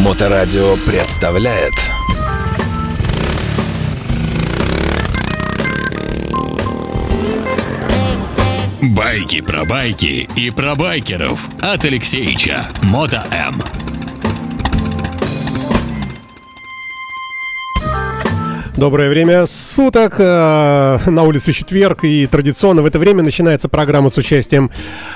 Моторадио представляет Байки про байки и про байкеров от Алексеича Мото М. Доброе время суток. э, На улице четверг. И традиционно в это время начинается программа с участием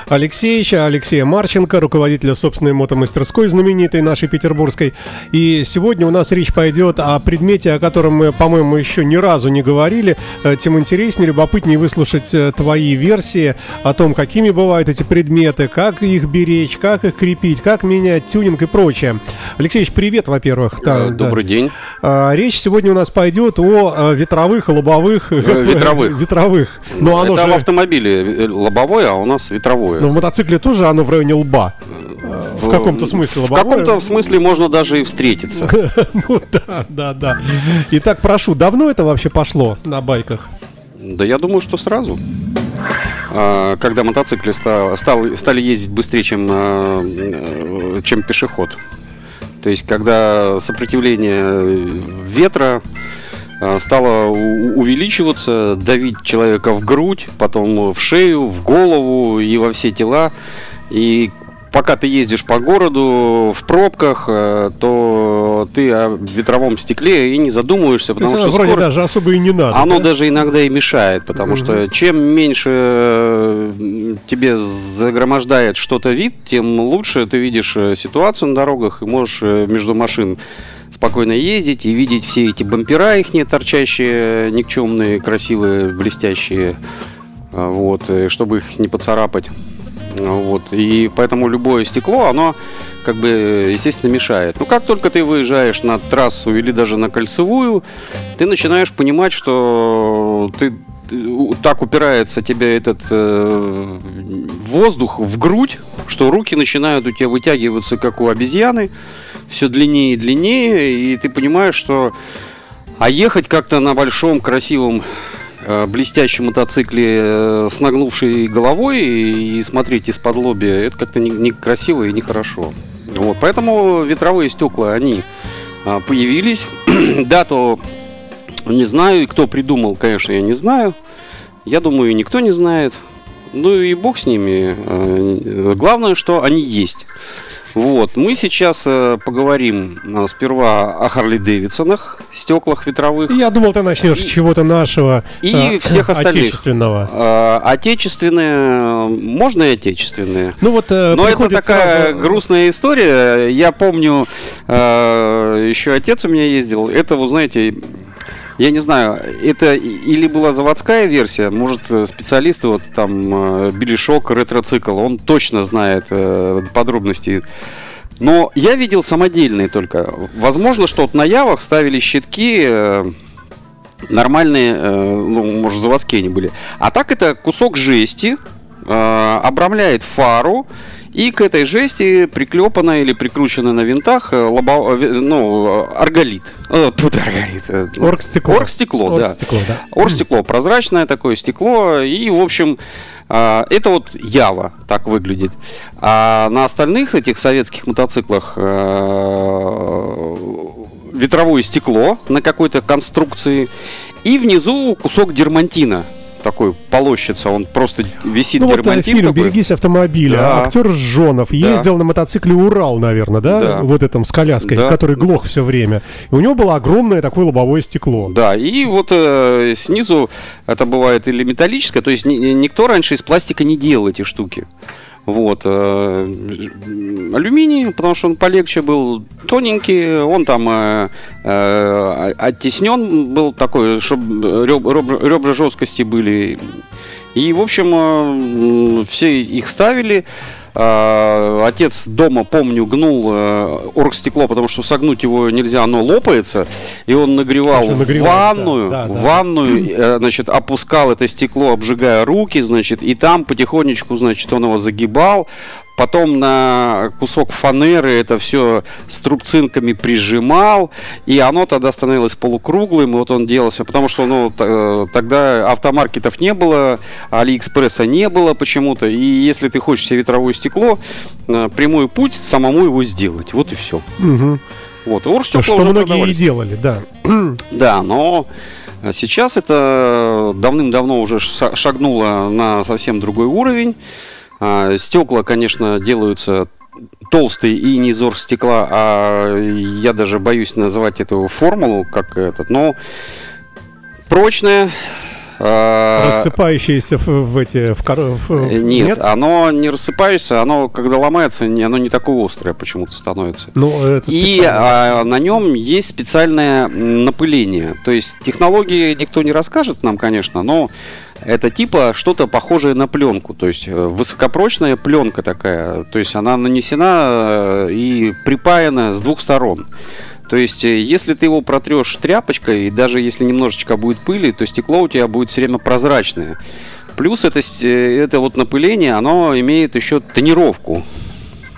Алексеевича, Алексея Марченко, руководителя собственной мотомастерской, знаменитой нашей петербургской. И сегодня у нас речь пойдет о предмете, о котором мы, по-моему, еще ни разу не говорили. Э, Тем интереснее, любопытнее выслушать э, твои версии о том, какими бывают эти предметы, как их беречь, как их крепить, как менять тюнинг и прочее. Алексеевич, привет, во-первых. Да, Добрый да. день. А, Речь сегодня у нас пойдет о э, ветровых лобовых. ветровых. Ветровых. Но оно Это в же... автомобиле э, лобовое, а у нас ветровое. Но в мотоцикле тоже оно в районе лба. Э, В каком-то смысле В лобовое. каком-то смысле можно даже и встретиться. Ну да, да, да. Итак, прошу, давно это вообще пошло на байках? Да я думаю, что сразу. А, Когда мотоциклы ста- стал- стали ездить быстрее, чем, э, э, чем пешеход. То есть, когда сопротивление ветра э, стало у- увеличиваться, давить человека в грудь, потом в шею, в голову и во все тела. И пока ты ездишь по городу в пробках, э, то ты о ветровом стекле и не задумываешься, То потому есть что вроде скорость- даже особо и не надо. оно да? даже иногда и мешает, потому что чем меньше тебе загромождает что-то вид, тем лучше ты видишь э, ситуацию на дорогах и можешь между машин спокойно ездить и видеть все эти бампера их не торчащие, никчемные, красивые, блестящие, а, вот, э, чтобы их не поцарапать. Вот. И поэтому любое стекло, оно как бы, естественно, мешает. Но как только ты выезжаешь на трассу или даже на кольцевую, ты начинаешь понимать, что ты так упирается тебе этот э, воздух в грудь, что руки начинают у тебя вытягиваться, как у обезьяны, все длиннее и длиннее, и ты понимаешь, что а ехать как-то на большом, красивом, э, блестящем мотоцикле э, с нагнувшей головой и, и смотреть из-под лобья, это как-то не- некрасиво и нехорошо. Вот, поэтому ветровые стекла, они а, появились. Дату не знаю, и кто придумал, конечно, я не знаю. Я думаю, и никто не знает. Ну и бог с ними. Э, Главное, что они есть. Вот. Мы сейчас э, поговорим э, сперва о Харли Дэвидсонах, стеклах ветровых. Я думал, ты начнешь с чего-то нашего. и э, всех остальных. Отечественного. Э, Отечественные, можно и отечественные. Ну вот э, Но это такая сразу- грустная история. Я помню, э, еще отец у меня ездил. Это, вы знаете, я не знаю, это или была заводская версия, может э, специалисты вот там э, Белишок ретроцикл, он точно знает э, подробности. Но я видел самодельные только. Возможно, что вот на Явах ставили щитки э, нормальные, э, ну, может, заводские они были. А так это кусок жести, э, обрамляет фару, и к этой жести приклепана или прикручена на винтах э, лобо- э, ну, э, арголит. Тут арголит. Оргстекло. Оргстекло, да. Оргстекло, да. Оргстекло, прозрачное такое стекло. И, в общем, это вот Ява так выглядит. А на остальных этих советских мотоциклах ветровое стекло на какой-то конструкции. И внизу кусок дермантина. Такой полощется, он просто висит Ну вот э, фильм такой. «Берегись автомобиля». Да. Актер Жжонов ездил на мотоцикле «Урал», наверное, да? Да. Вот этом с коляской, Да. который глох все время. И у него было огромное такое лобовое стекло. Да, и вот э, снизу это бывает или металлическое, то есть ни- никто раньше из пластика не делал эти штуки. Вот. э, алюминий, потому что он полегче был, тоненький, он там э, э, оттеснен был такой, чтобы ребра, ребра жесткости были. И, в общем, э, все их ставили. А, Отец дома, помню, гнул э, оргстекло, потому что согнуть его нельзя, оно лопается. И он нагревал нагревает, ванную, да, да. ванную, э, значит, опускал это стекло, обжигая руки, значит, и там потихонечку, значит, он его загибал, потом на кусок фанеры это все струбцинками прижимал, и оно тогда становилось полукруглым, и вот он делался, потому что ну, т- тогда автомаркетов не было, Алиэкспресса не было почему-то, и если ты хочешь себе ветровое стекло, э, прямой путь самому его сделать, вот и все. Мгм. Вот, Что уже многие и делали, да. Да, но сейчас это давным-давно уже ша- шагнуло на совсем другой уровень. А, Стекла, конечно, делаются толстые и не из оргстекла, а я даже боюсь называть эту формулу как этот, но прочная. а, Рассыпающиеся в, в эти... В, в- в- э, Нет, оно не рассыпается, оно когда ломается, оно не такое острое почему-то становится. Ну, это И а, на нем есть специальное напыление. То есть технологии никто не расскажет нам, конечно, но это типа что-то похожее на пленку. То есть э, высокопрочная пленка такая. То есть она нанесена э, и припаяна с двух сторон. То есть, э, если ты его протрешь тряпочкой, и даже если немножечко будет пыли, то стекло у тебя будет все время прозрачное. Плюс это, это вот напыление, оно имеет еще тонировку.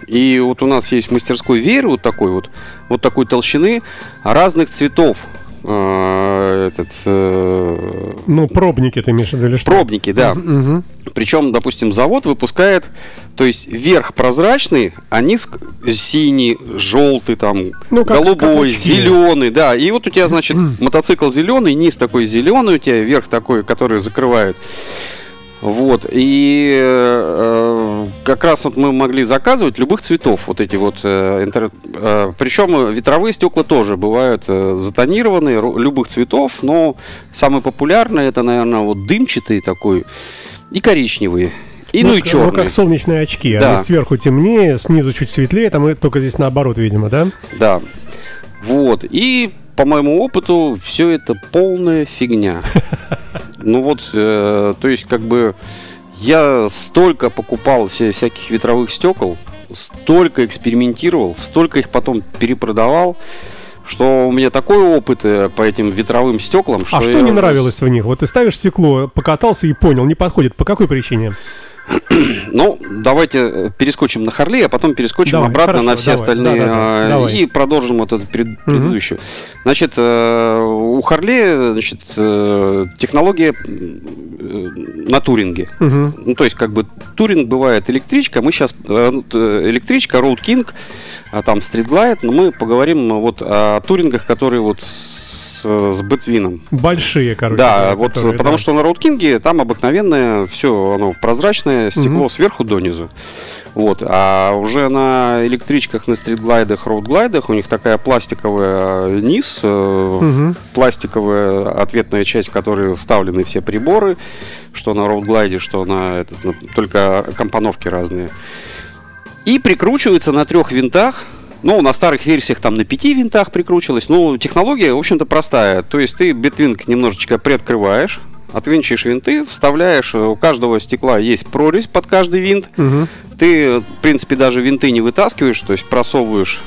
И вот у нас есть в мастерской веер вот такой вот, вот такой толщины разных цветов. Э, Этот, э, Ну, пробники ты имеешь в виду или что? пробники, да. Мгм. Причем, допустим, завод выпускает, то есть верх прозрачный, а низ синий, желтый, там, Ну, как- как голубой, очки. зеленый, да. И вот у тебя, значит, мотоцикл зеленый, низ такой зеленый у тебя, верх такой, который закрывает. Вот, и э, как раз вот мы могли заказывать любых цветов, вот эти вот, э, интер- э, причем ветровые стекла тоже бывают э, затонированные, любых цветов, но самый популярный это, наверное, вот дымчатый такой и коричневый, и ну, и к- черный. Ну, как солнечные очки. Да. Они сверху темнее, снизу чуть светлее, там и только здесь наоборот, видимо, да? Да. Вот. И по моему опыту все это полная фигня. Ну вот, э, то есть как бы я столько покупал вся- всяких ветровых стекол, столько экспериментировал, столько их потом перепродавал, что у меня такой опыт э, по этим ветровым стеклам. А что я не нравилось в них? Вот ты ставишь стекло, покатался и понял, не подходит. По какой причине? Ну, давайте э, перескочим на Харли, а потом перескочим Давай, обратно хорошо, на все давай, остальные да-да-да, э, давай. и продолжим вот эту пред- предыдущую. Значит, э, у Харли, значит, э, технология на туринге. Мгм. Ну, то есть, как бы туринг бывает электричка, мы сейчас электричка, Road King, а там Street Glide, но мы поговорим вот о турингах, которые вот с, с Бэтвином. Большие, короче. Да, вот которые, потому да. что на роудкинге там обыкновенное все, оно прозрачное, стекло Мгм. сверху донизу. Вот, а уже на электричках, на стритглайдах, роудглайдах у них такая пластиковая э, низ, э, Мгм. пластиковая ответная часть, в которой вставлены все приборы, что на роудглайде, что на этот, на- только компоновки разные. И прикручивается на трех винтах. Ну, на старых версиях там на пяти винтах прикручивалось. Ну, технология, в общем-то, простая. То есть ты битвинг немножечко приоткрываешь, отвинчиваешь винты, вставляешь, э, у каждого стекла есть прорезь под каждый винт. Мгм. Ты, в принципе, даже винты не вытаскиваешь, то есть просовываешь,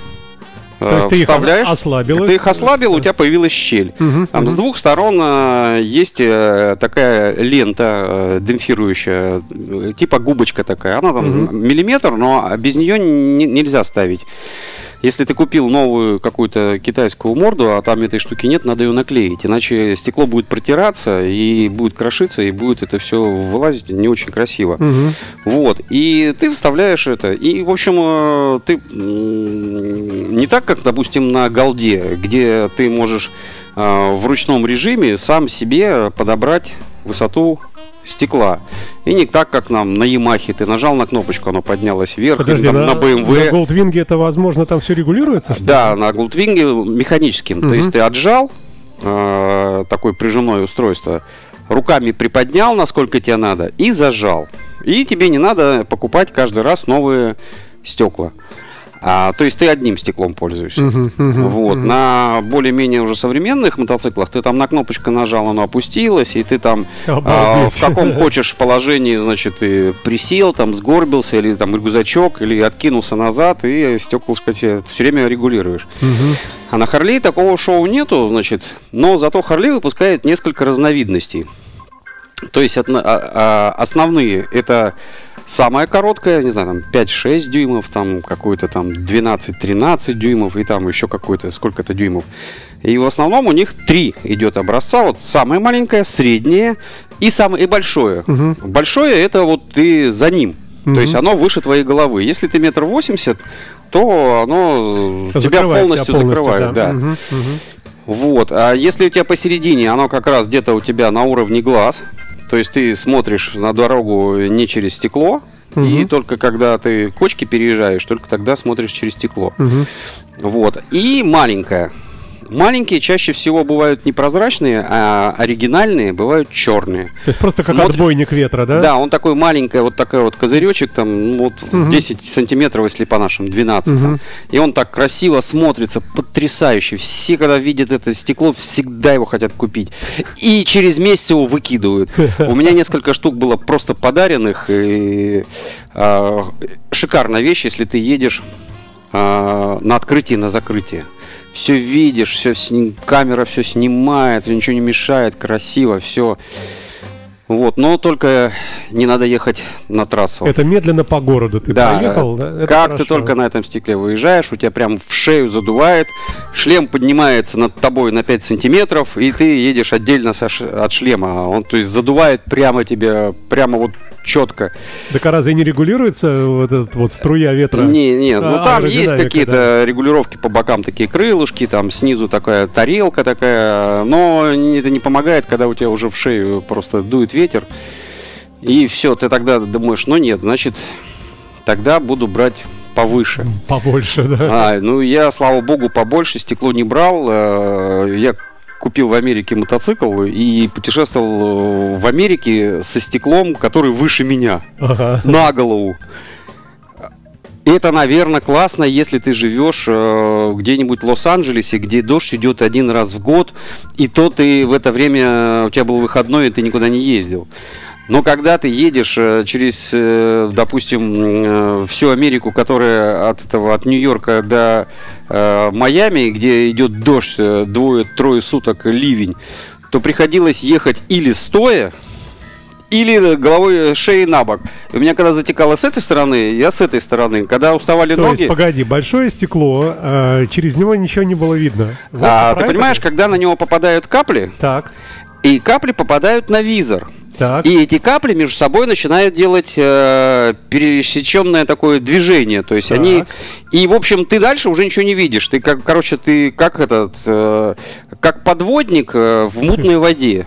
э, То есть ты их ослабил. Ты их ослабил, у тебя появилась щель. Мгм, Там с мгм. двух сторон э, есть э, такая лента э, демпфирующая, э, типа губочка такая. Она там Мгм. миллиметр, но без нее не- нельзя ставить. Если ты купил новую какую-то китайскую морду, а там этой штуки нет, надо ее наклеить. Иначе стекло будет протираться и будет крошиться, и будет это все вылазить не очень красиво. Мгм. Вот, и ты вставляешь это, и, в общем, э, ты не так, как, допустим, на голде, где ты можешь э, в ручном режиме сам себе подобрать высоту стекла. И не так, как нам на Ямахе. Ты нажал на кнопочку, оно поднялось вверх, Подожди, там на, на BMW. на Goldwing это возможно там все регулируется? Да, на Goldwing механическим. То Мгм. есть ты отжал э, такое прижимное устройство, руками приподнял, насколько тебе надо, и зажал. И тебе не надо покупать каждый раз новые стекла. А, то есть ты одним стеклом пользуешься. Мгм, мгм, Вот. мгм. На более-менее уже современных мотоциклах ты там на кнопочку нажал, оно опустилось, и ты там а, в каком хочешь положении, значит, ты присел, там сгорбился, или там рюкзачок, или откинулся назад, и стеклышко тебе все время регулируешь. Мгм. А на Харлей такого шоу нету, значит, но зато Харлей выпускает несколько разновидностей. То есть а- а- основные это Самая короткая, не знаю, там 5-6 дюймов, там какой-то там 12-13 дюймов и там еще какой-то, сколько-то дюймов. И в основном у них три идет образца. Вот самое маленькое, среднее и самое и большое. Большое это вот ты за ним. То есть оно выше твоей головы. Если ты метр восемьдесят, то оно тебя Закрывает полностью, тебя полностью, закрывает. да. Да. Мгм, мгм. Вот. А если у тебя посередине, оно как раз где-то у тебя на уровне глаз, то есть ты смотришь на дорогу не через стекло, и Мгм. только когда ты кочки переезжаешь, только тогда смотришь через стекло. Мгм. Вот. И маленькая. Маленькие чаще всего бывают не прозрачные, а оригинальные бывают черные. То есть просто как Смотришь- отбойник ветра, да? Да, он такой маленький, вот такой вот козыречек, там, ну, вот Мгм. 10 сантиметров, если по нашим, 12. там. Мгм. И он так красиво смотрится, потрясающе. Все, когда видят это стекло, всегда его хотят купить. И через месяц его выкидывают. У меня несколько штук было просто подаренных. И, а, шикарная вещь, если ты едешь а, на открытие, на закрытие. Все видишь, все камера все снимает, ничего не мешает, красиво, все. Вот, но только не надо ехать на трассу. Это медленно по городу ты Да, проехал, да? Это как хорошо. ты только на этом стекле выезжаешь, у тебя прям в шею задувает, шлем поднимается над тобой на 5 сантиметров, и ты едешь отдельно со от шлема. Он, то есть, задувает прямо тебе, прямо вот четко. Так а разве не регулируется вот эта вот струя ветра? Не, не, ну А, там есть какие-то регулировки по бокам, такие крылышки, там снизу такая тарелка такая, но это не помогает, когда у тебя уже в шею просто дует ветер. И все, ты тогда думаешь, ну нет, значит, тогда буду брать повыше. Побольше, да. А, ну я, слава богу, побольше стекло не брал. Э, Я купил в Америке мотоцикл и путешествовал э, в Америке со стеклом, который выше меня, Ага. на голову. Это, наверное, классно, если ты живешь э, где-нибудь в Лос-Анджелесе, где дождь идет один раз в год, и то ты в это время, э, у тебя был выходной, и ты никуда не ездил. Но когда ты едешь э, через, э, допустим, э, всю Америку, которая от этого, от Нью-Йорка до э, Майами, где идет дождь двое-трое суток, ливень, то приходилось ехать или стоя, или головой шеей на бок. И у меня когда затекало с этой стороны, я с этой стороны. Когда уставали То ноги, есть, погоди, большое стекло, а, через него ничего не было видно. Вот а, ты это понимаешь, когда на него попадают капли, Так, и капли попадают на визор. Так. И эти капли между собой начинают делать э, пересеченное такое движение. То есть Так. они. И, в общем, ты дальше уже ничего не видишь. Ты как, короче, ты как этот. э, как подводник э, в мутной воде.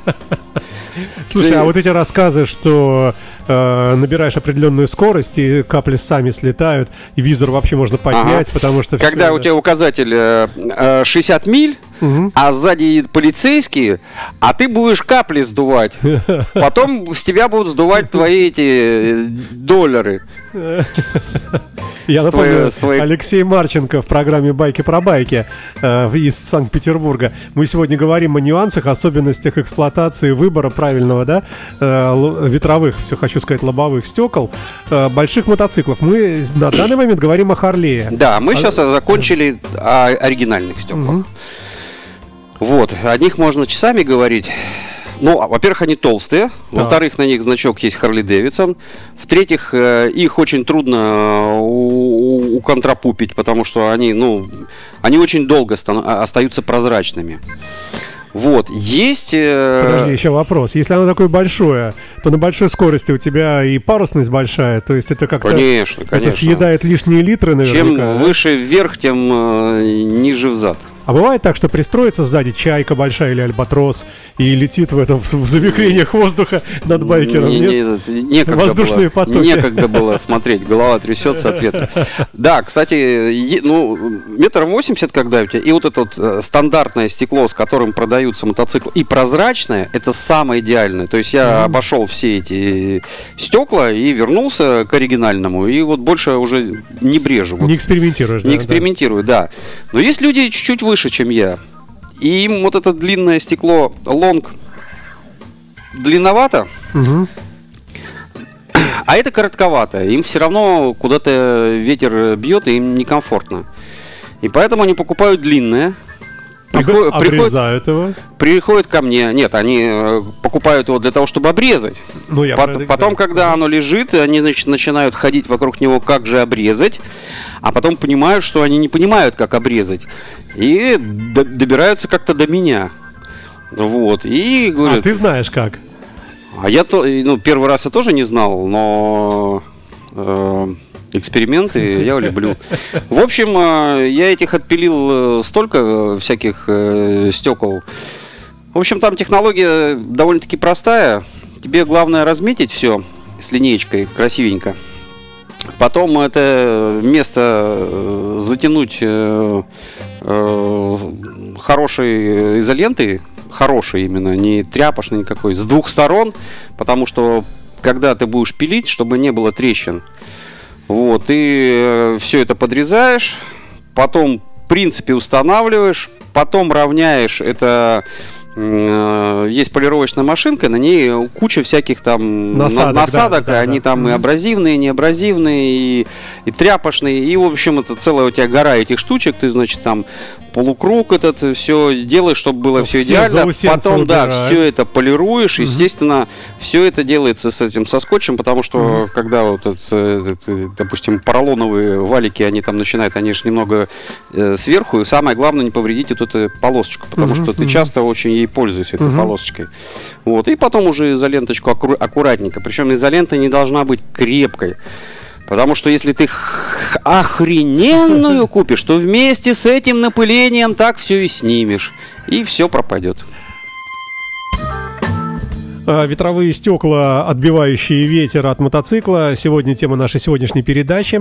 Слушай, а вот эти рассказы, что э, набираешь определенную скорость, и капли сами слетают, и визор вообще можно поднять, Ага. потому что... Когда у тебя указатель э, э, 60 миль, а сзади едет полицейский, а ты будешь капли сдувать. Потом с тебя будут сдувать твои эти э, доллары. Я напомню, Алексей Марченко в программе «Байки про байки» э, из Санкт-Петербурга. Мы сегодня говорим о нюансах, особенностях эксплуатации выбора правильного, да, э, ветровых, все хочу сказать, лобовых стекол, больших мотоциклов. Мы на данный момент говорим о Харлее. Да, мы А- сейчас закончили о оригинальных стеклах. Вот, о них можно часами говорить. Ну, а, во-первых, они толстые. Во-вторых, на них значок есть Харли Дэвидсон. В-третьих, э, их очень трудно э, уконтрапупить, потому что они, ну, они очень долго а- остаются прозрачными. Вот, есть... э, Подожди, еще вопрос. Если оно такое большое, то на большой скорости у тебя и парусность большая, то есть это как-то... Конечно, конечно. Это съедает лишние литры наверняка. Чем да? выше вверх, тем ниже взад. А бывает так, что пристроится сзади чайка большая или альбатрос и летит в этом в завихрениях воздуха над байкером, Не- не- некогда Воздушные было, потоки. Некогда было смотреть, голова трясется от ветра. Да, кстати, ну, метр восемьдесят, когда у тебя, и вот это вот э, стандартное стекло, с которым продаются мотоциклы, и прозрачное, это самое идеальное. То есть я обошел все эти стекла и вернулся к оригинальному, и вот больше уже не брежу. Не экспериментируешь, да, не экспериментирую, да. Но есть люди чуть-чуть выше, чем я. И им вот это длинное стекло лонг длинновато, Мгм. а это коротковато. Им все равно куда-то ветер бьет, и им некомфортно. И поэтому они покупают длинное. Приход- Обрезают его. приходит ко мне. Нет, они э, покупают его для того, чтобы обрезать. Ну, я Пот- потом, да. когда оно лежит, они значит, начинают ходить вокруг него, как же обрезать, а потом понимают, что они не понимают, как обрезать. И д- добираются как-то до меня. Вот. И говорят, А ты знаешь как? а я то, ну, первый раз я тоже не знал, но э, эксперименты я люблю. В общем, э, я этих отпилил э, столько э, всяких стекол. В общем, там технология довольно-таки простая. Тебе главное разметить все с линеечкой красивенько. Потом это место затянуть хорошей изолентой, хорошей именно, не тряпошной никакой, с двух сторон, потому что когда ты будешь пилить, чтобы не было трещин, вот, ты все это подрезаешь, потом, в принципе, устанавливаешь, потом равняешь это э, есть полировочная машинка, на ней куча всяких там на- Насадок, насадок, да, да, они да. там и абразивные, неабразивные, и, и тряпочные, и, в общем, это целая у тебя гора этих штучек, ты, значит, там полукруг этот все делаешь, чтобы было Ну, все все идеально. Потом, да, убираем. все это полируешь. Естественно, все это делается с этим со скотчем, потому что когда вот, этот, э, этот, допустим, поролоновые валики, они там начинают, они же немного э, сверху, и самое главное не повредить вот эту полосочку, потому Мгм, что ты мгм. часто очень ей пользуешься, этой Мгм. полосочкой. Вот, и потом уже изоленточку аккура- аккуратненько. Причем изолента не должна быть крепкой. Потому что если ты охрененную купишь, то вместе с этим напылением так все и снимешь. И все пропадет. А, Ветровые стекла, отбивающие ветер от мотоцикла. Сегодня тема нашей сегодняшней передачи.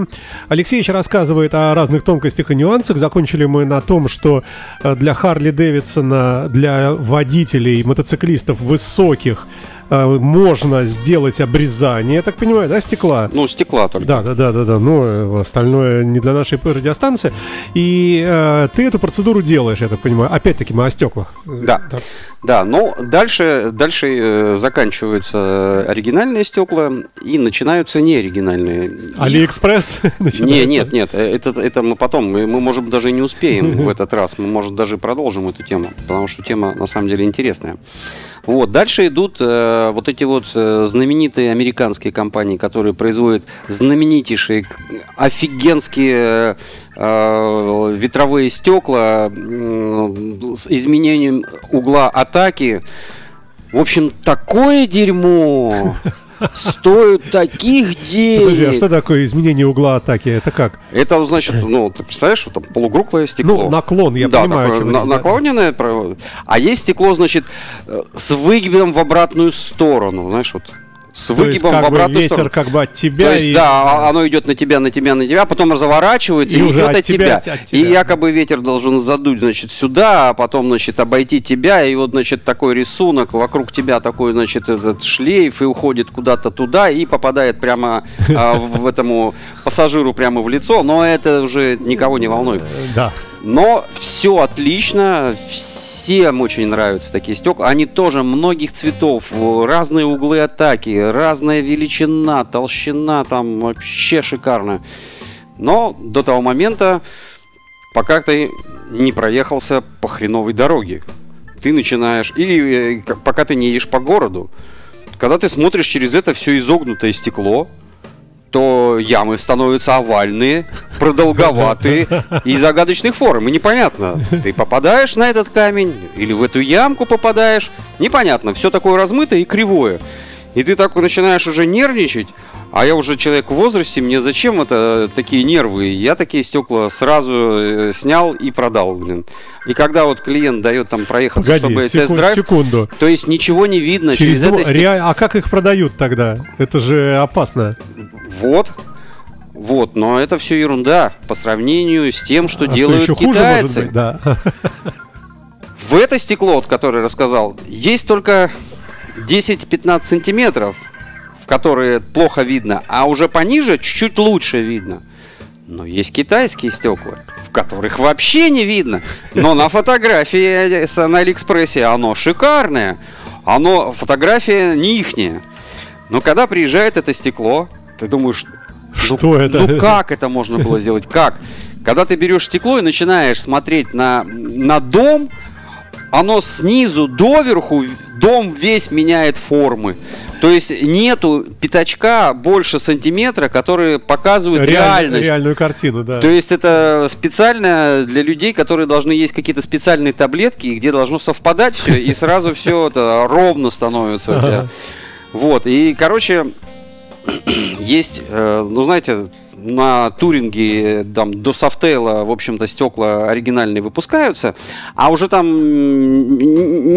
Алексеевич рассказывает о разных тонкостях и нюансах. Закончили мы на том, что э, для Харли Дэвидсона, для водителей, мотоциклистов высоких можно сделать обрезание, я так понимаю, да, стекла? Ну, стекла только. Да, да, да, да, да. Ну, э, остальное не для нашей радиостанции. И э, ты эту процедуру делаешь, я так понимаю. Опять-таки мы о стеклах. Э, Да. Да, но дальше, дальше э, заканчиваются оригинальные стекла и начинаются неоригинальные. Алиэкспресс. Не, нет, нет, э, это, это мы потом, мы, мы, может даже не успеем в этот раз, мы, может, даже продолжим эту тему, потому что тема на самом деле интересная. Вот, дальше идут э, вот эти вот э, знаменитые американские компании, которые производят знаменитейшие, офигенские э, ветровые стекла с изменением угла атаки. В общем, такое дерьмо стоит таких Подожди, а денег. что такое изменение угла атаки? Это как? Это значит, ну, ты представляешь, вот там полукруглое стекло. Ну, наклон, я да, понимаю, такое на- да. наклоненное. А есть стекло, значит, э, с выгибом в обратную сторону, знаешь, вот. С То есть, выгибом в как бы обратную ветер сторону. как бы от тебя То есть, и... да, а- оно идет на тебя, на тебя, на тебя, потом разворачивается И и, уже идет от от тебя, тебя. от тебя. И якобы ветер должен задуть, значит, сюда, а потом, значит, обойти тебя. И вот, значит, такой рисунок, вокруг тебя такой, значит, этот шлейф и уходит куда-то туда и попадает прямо а, в этому пассажиру прямо в лицо. Но это уже никого не волнует. Да. Но все отлично, всем очень нравятся такие стекла. Они тоже многих цветов, разные углы атаки, разная величина, толщина, там вообще шикарно. Но до того момента, пока ты не проехался по хреновой дороге, ты начинаешь, или э, пока ты не едешь по городу, когда ты смотришь через это все изогнутое стекло, то ямы становятся овальные, продолговатые и загадочных форм. И непонятно, ты попадаешь на этот камень или в эту ямку попадаешь. Непонятно, все такое размытое и кривое. И ты так начинаешь уже нервничать, а я уже человек в возрасте, мне зачем это такие нервы? Я такие стекла сразу э, снял и продал, блин. И когда вот клиент дает там проехаться, Погоди, чтобы секунд- тест-драйв, секунду. то есть ничего не видно Через через, это реаль- А как их продают тогда? Это же опасно. Вот. Вот, но это все ерунда по сравнению с тем, что а делают что еще хуже китайцы. может быть? Да. В это стекло, вот, которое рассказал, есть только 10-15 сантиметров, в которые плохо видно, а уже пониже чуть-чуть лучше видно. Но есть китайские стекла, в которых вообще не видно. Но на фотографии на Алиэкспрессе оно шикарное. Оно, фотография не ихняя. Но когда приезжает это стекло, ты думаешь, ну, Что это? Ну как это можно было сделать? Как? Когда ты берешь стекло и начинаешь смотреть на, на дом, оно снизу доверху дом весь меняет формы. То есть нету пятачка больше сантиметра, который показывает Реаль- реальность. Реальную картину, да. То есть это специально для людей, которые должны есть какие-то специальные таблетки, где должно совпадать все, и сразу все это ровно становится. Вот, и, короче, есть, э, ну, знаете, на туринге там до софтейла, в общем-то, стекла оригинальные выпускаются, а уже там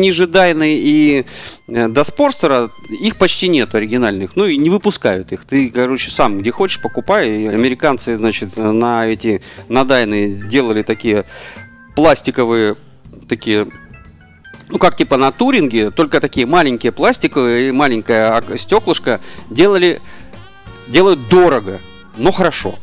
ниже Дайны и э, до Спорстера их почти нет оригинальных, ну и не выпускают их. Ты, короче, сам где хочешь покупай. Американцы, значит, на эти, на Дайны делали такие пластиковые такие ну, как типа на туринге, только такие маленькие пластиковые и маленькое стеклышко делали, делают дорого, но хорошо.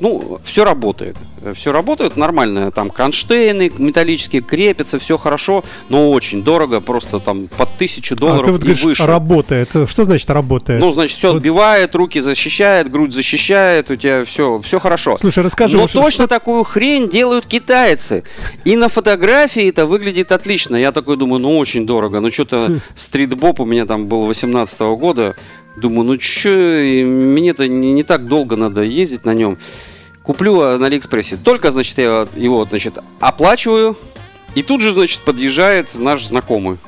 Ну, все работает. Все работает нормально. Там кронштейны металлические крепятся, все хорошо, но очень дорого, просто там под тысячу а долларов ты вот и говоришь, выше. работает. Что значит работает? Ну, значит, все отбивает, руки защищает, грудь защищает, у тебя все, все хорошо. Слушай, расскажи, Но вот что- точно такую хрень делают китайцы. И на фотографии это выглядит отлично. Я такой думаю, ну очень дорого. Ну что-то стритбоп у меня там был 18 года. Думаю, ну что, мне-то не, не так долго надо ездить на нем. Куплю а, на Алиэкспрессе. Только, значит, я его, значит, оплачиваю. И тут же, значит, подъезжает наш знакомый.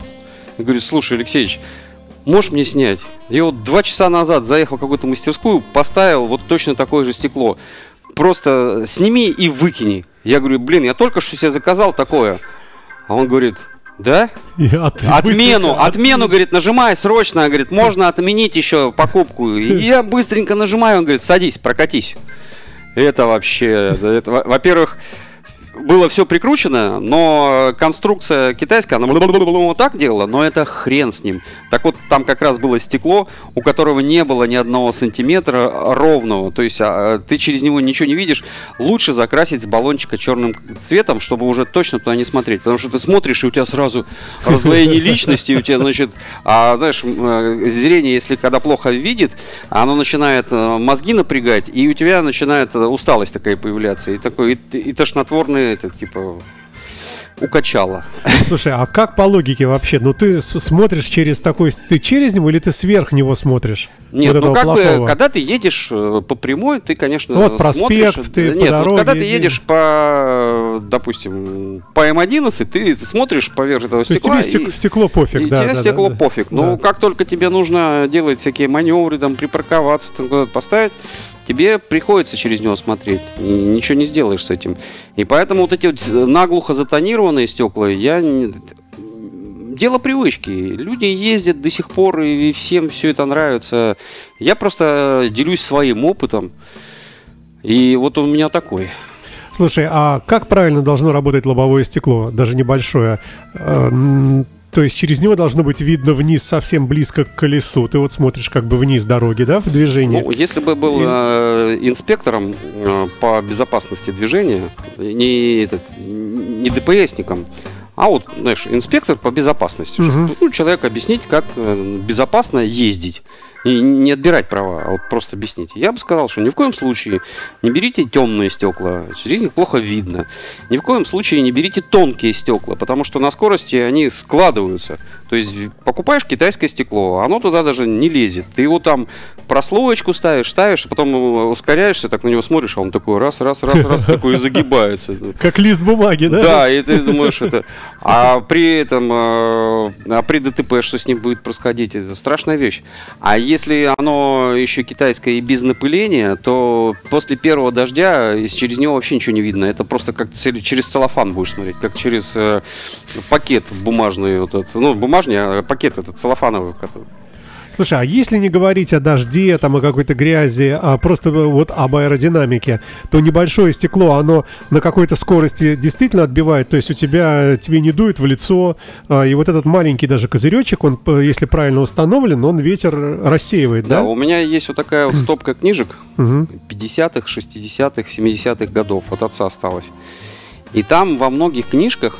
И говорит, слушай, Алексеевич, можешь мне снять? Я вот два часа назад заехал в какую-то мастерскую, поставил вот точно такое же стекло. Просто сними и выкини. Я говорю, блин, я только что себе заказал такое. А он говорит, да? От- Отмену, быстренько- отмену, говорит, нажимай срочно, говорит, можно отменить еще покупку. И я быстренько нажимаю, он говорит, садись, прокатись. Это вообще, во-первых, было все прикручено, но конструкция китайская, она вот так делала, но это хрен с ним. Так вот, там как раз было стекло, у которого не было ни одного сантиметра ровного, то есть а, ты через него ничего не видишь. Лучше закрасить с баллончика черным цветом, чтобы уже точно туда не смотреть, потому что ты смотришь, и у тебя сразу раздвоение личности, у тебя, значит, а, знаешь, э, зрение, если когда плохо видит, оно начинает э, мозги напрягать, и у тебя начинает э, усталость такая появляться, и такой, и, и тошнотворный, это, типа, укачало. Слушай, а как по логике вообще? Ну ты смотришь через такой, ты через него или ты сверх него смотришь? Нет, Вот ну как бы, когда ты едешь э, по прямой, ты, конечно, Ну, вот проспект, смотришь, ты по Нет, вот дороге когда ты едешь по, допустим, по М11, ты, ты смотришь поверх этого То есть стекла тебе и- стекло пофиг, и да. тебе да, стекло да, да. пофиг. Ну, Да. как только тебе нужно делать всякие маневры, там, припарковаться, там, куда-то поставить, тебе приходится через него смотреть. И ничего не сделаешь с этим. И поэтому вот эти вот наглухо затонированные стекла, я не- Дело привычки. Люди ездят до сих пор, и всем все это нравится. Я просто делюсь своим опытом. И вот у меня такой. Слушай, а как правильно должно работать лобовое стекло, даже небольшое? То есть через него должно быть видно вниз совсем близко к колесу. Ты вот смотришь как бы вниз дороги, да, в движении? Ну, если бы был И- э, инспектором э, по безопасности движения, не, этот, не ДПСником, а вот, знаешь, инспектор по безопасности. Мгм. Чтобы, ну, человек объяснить, как э, безопасно ездить. И не отбирать права, а вот просто объяснить. Я бы сказал, что ни в коем случае не берите темные стекла, через них плохо видно. Ни в коем случае не берите тонкие стекла, потому что на скорости они складываются. То есть покупаешь китайское стекло, оно туда даже не лезет. Ты его там прослоечку ставишь, ставишь, а потом ускоряешься, так на него смотришь, а он такой раз, раз, раз, раз, такой загибается. Как лист бумаги, да? Да, и ты думаешь, это... А при этом, э, а при ДТП что с ним будет происходить? Это страшная вещь. А если оно еще китайское и без напыления, то после первого дождя из- через него вообще ничего не видно. Это просто как через целлофан будешь смотреть, как через э, пакет бумажный. Вот этот. Ну, бумажный, а пакет этот целлофановый. Слушай, а если не говорить о дожде, там, о какой-то грязи, а просто вот об аэродинамике, то небольшое стекло, оно на какой-то скорости действительно отбивает, то есть у тебя, тебе не дует в лицо, а, и вот этот маленький даже козыречек, он, п- если правильно установлен, он ветер рассеивает, Да, да? у меня есть вот такая вот стопка книжек Мгм. 50-х, 60-х, 70-х годов. От отца осталось. И там во многих книжках,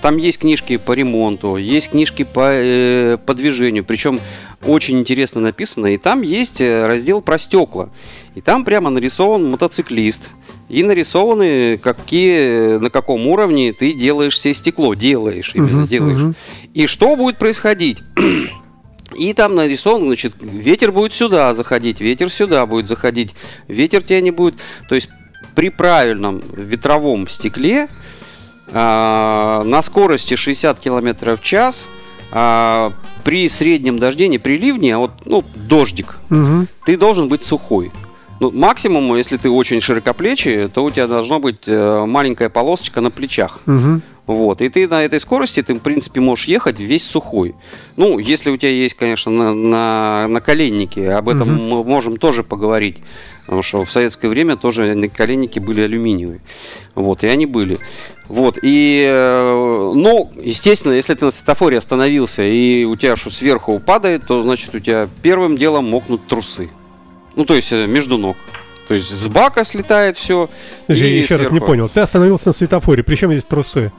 там есть книжки по ремонту, есть книжки по, э, по движению, причем очень интересно написано. И там есть э, раздел про стекла. И там прямо нарисован мотоциклист, и нарисованы, какие, на каком уровне ты делаешь себе стекло. Делаешь, именно Мгм, делаешь. мгм. И что будет происходить? И там нарисован, значит, ветер будет сюда заходить, ветер сюда будет заходить, ветер тебя не будет. То есть при правильном ветровом стекле а, на скорости 60 км в час а, при среднем дожде, не при ливне, а вот ну, дождик, Мгм. ты должен быть сухой. Ну, максимум, если ты очень широкоплечий, то у тебя должна быть э, маленькая полосочка на плечах. Мгм. Вот. И ты на этой скорости, ты, в принципе, можешь ехать весь сухой. Ну, если у тебя есть, конечно, на, на, наколенники, об этом Мгм. мы можем тоже поговорить. Потому что в советское время тоже наколенники были алюминиевые. Вот, и они были. Вот, и, э, ну, естественно, если ты на светофоре остановился, и у тебя что сверху падает, то, значит, у тебя первым делом мокнут трусы. Ну, то есть, э, между ног. То есть, с бака слетает все. Я еще раз не понял. Ты остановился на светофоре, причем здесь трусы?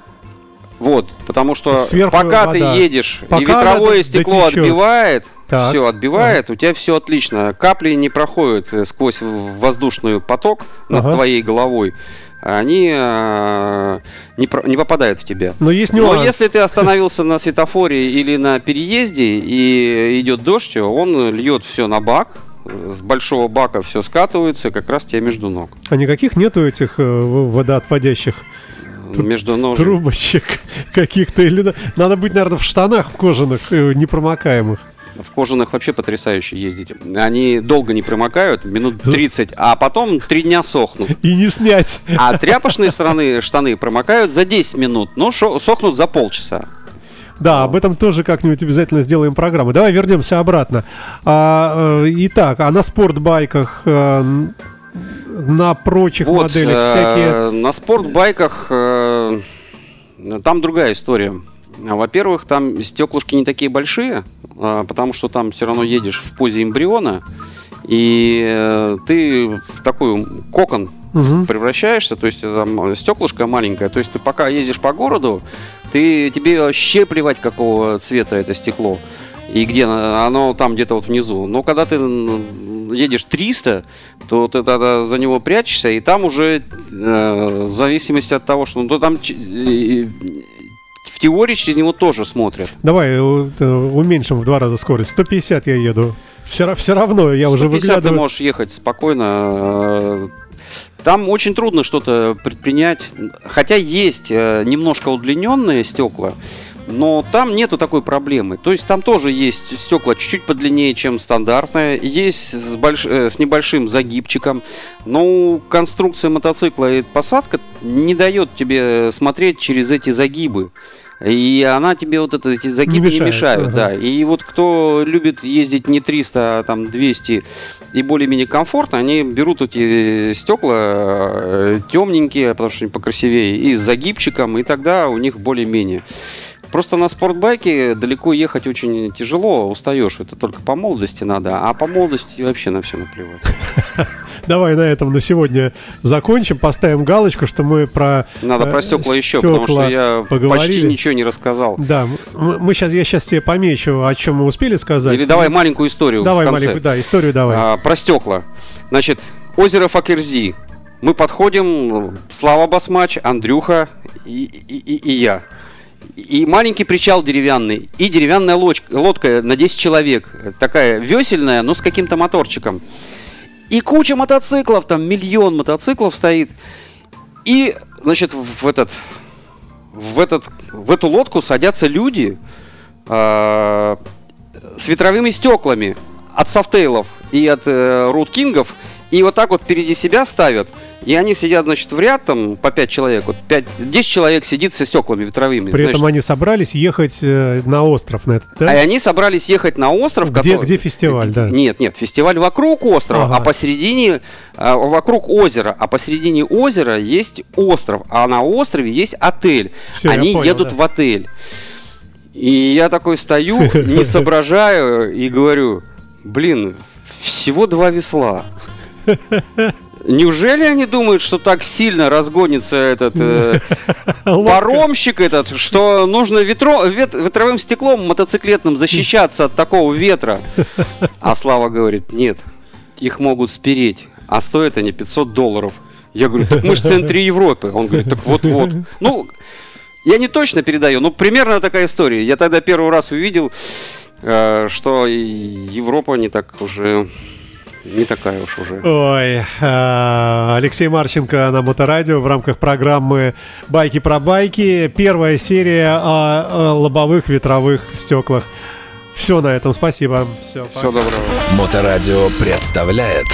Вот, потому что Сверху пока вода. ты едешь, и Пока ветровое надо стекло дотечет. отбивает, Так. все отбивает, у тебя все отлично. Капли не проходят э, сквозь воздушный поток над Ага. твоей головой. Они э, не, про- не попадают в тебя. Но есть Но нюанс. Ну, если ты остановился на светофоре или на переезде и идет дождь, он льет все на бак, с большого бака все скатывается, как раз тебе между ног. А никаких нету этих э, водоотводящих Между ножек. трубочек каких-то? Или на- надо быть, наверное, в штанах кожаных, э, непромокаемых. В кожаных вообще потрясающе ездить. Они долго не промокают, минут 30, а потом три дня сохнут. И не снять. А тряпочные стороны, штаны промокают за 10 минут, но шо- сохнут за полчаса. Да, об этом тоже как-нибудь обязательно сделаем программу. Давай вернемся обратно. А, э, итак, а на спортбайках, э, на прочих Вот, моделях э, всякие... На спортбайках э, там другая история. Во-первых, там стеклышки не такие большие, а, потому что там все равно едешь в позе эмбриона, и э, ты в такой кокон Мгм. превращаешься, то есть там стеклышко маленькое, то есть ты пока ездишь по городу, ты тебе вообще плевать, какого цвета это стекло и где оно, там где-то вот внизу. Но когда ты едешь 300, то ты тогда за него прячешься, и там уже э, в зависимости от того, что ну, то там э, в теории через него тоже смотрят. Давай э, уменьшим в два раза скорость. 150 я еду. Все, все равно я уже 150 ты выглядываю. можешь ехать спокойно. э, Там очень трудно что-то предпринять. Хотя есть немножко удлиненные стекла, но там нету такой проблемы. То есть там тоже есть стекла чуть-чуть подлиннее, чем стандартное. Есть с, больш- э, с небольшим загибчиком. Но конструкция мотоцикла и посадка не дает тебе смотреть через эти загибы. И она тебе вот это, эти загибы не мешает, мешают, ага. да. И вот кто любит ездить не 300, а там 200 и более-менее комфортно, они берут эти стекла темненькие, потому что они покрасивее, и с загибчиком, и тогда у них более-менее. Просто на спортбайке далеко ехать очень тяжело, устаешь. Это только по молодости надо, а по молодости вообще на все наплевать. Давай на этом на сегодня закончим, поставим галочку, что мы про Надо э, про стекла еще, потому что я почти ничего не рассказал. Да, мы сейчас, я сейчас тебе помечу, о чем мы успели сказать. Или давай маленькую историю Давай маленькую, да, историю давай. А, про стекла. Значит, озеро Факерзи. Мы подходим, Слава Басмач, Андрюха и, и- и- и я. И маленький причал деревянный, и деревянная лоч- лодка на 10 человек. Такая весельная, но с каким-то моторчиком. И куча мотоциклов, там миллион мотоциклов стоит. И, значит, в этот, в этот, в эту лодку садятся люди а, с ветровыми стеклами от софтейлов и от э, руткингов. И вот так вот впереди себя ставят. И они сидят, значит, в ряд, там, по 5 человек. Вот 5, 10 человек сидит со стеклами ветровыми. При этом значит. они собрались ехать э, на остров на этот, да? А они собрались ехать на остров. Где- который- где фестиваль, да. Нет, нет, фестиваль вокруг острова, Ага. а посередине, а, вокруг озера, а посередине озера есть остров, а на острове есть отель. Всё, я они понял, едут да. в отель. И я такой стою, не соображаю и говорю, блин, всего два весла. Неужели они думают, что так сильно разгонится этот э, паромщик этот, что нужно ветро, вет- ветровым стеклом мотоциклетным защищаться от такого ветра? А Слава говорит, нет, их могут спереть, а стоят они 500 долларов. Я говорю, так мы же в центре Европы. Он говорит, так вот-вот. Ну, я не точно передаю, но примерно такая история. Я тогда первый раз увидел, э, что Европа не так уже не такая уж уже. Ой, э, Алексей Марченко на Моторадио в рамках программы «Байки про байки». Первая серия о, о лобовых ветровых стеклах. Все на этом, спасибо. Все, Всего доброго. Моторадио представляет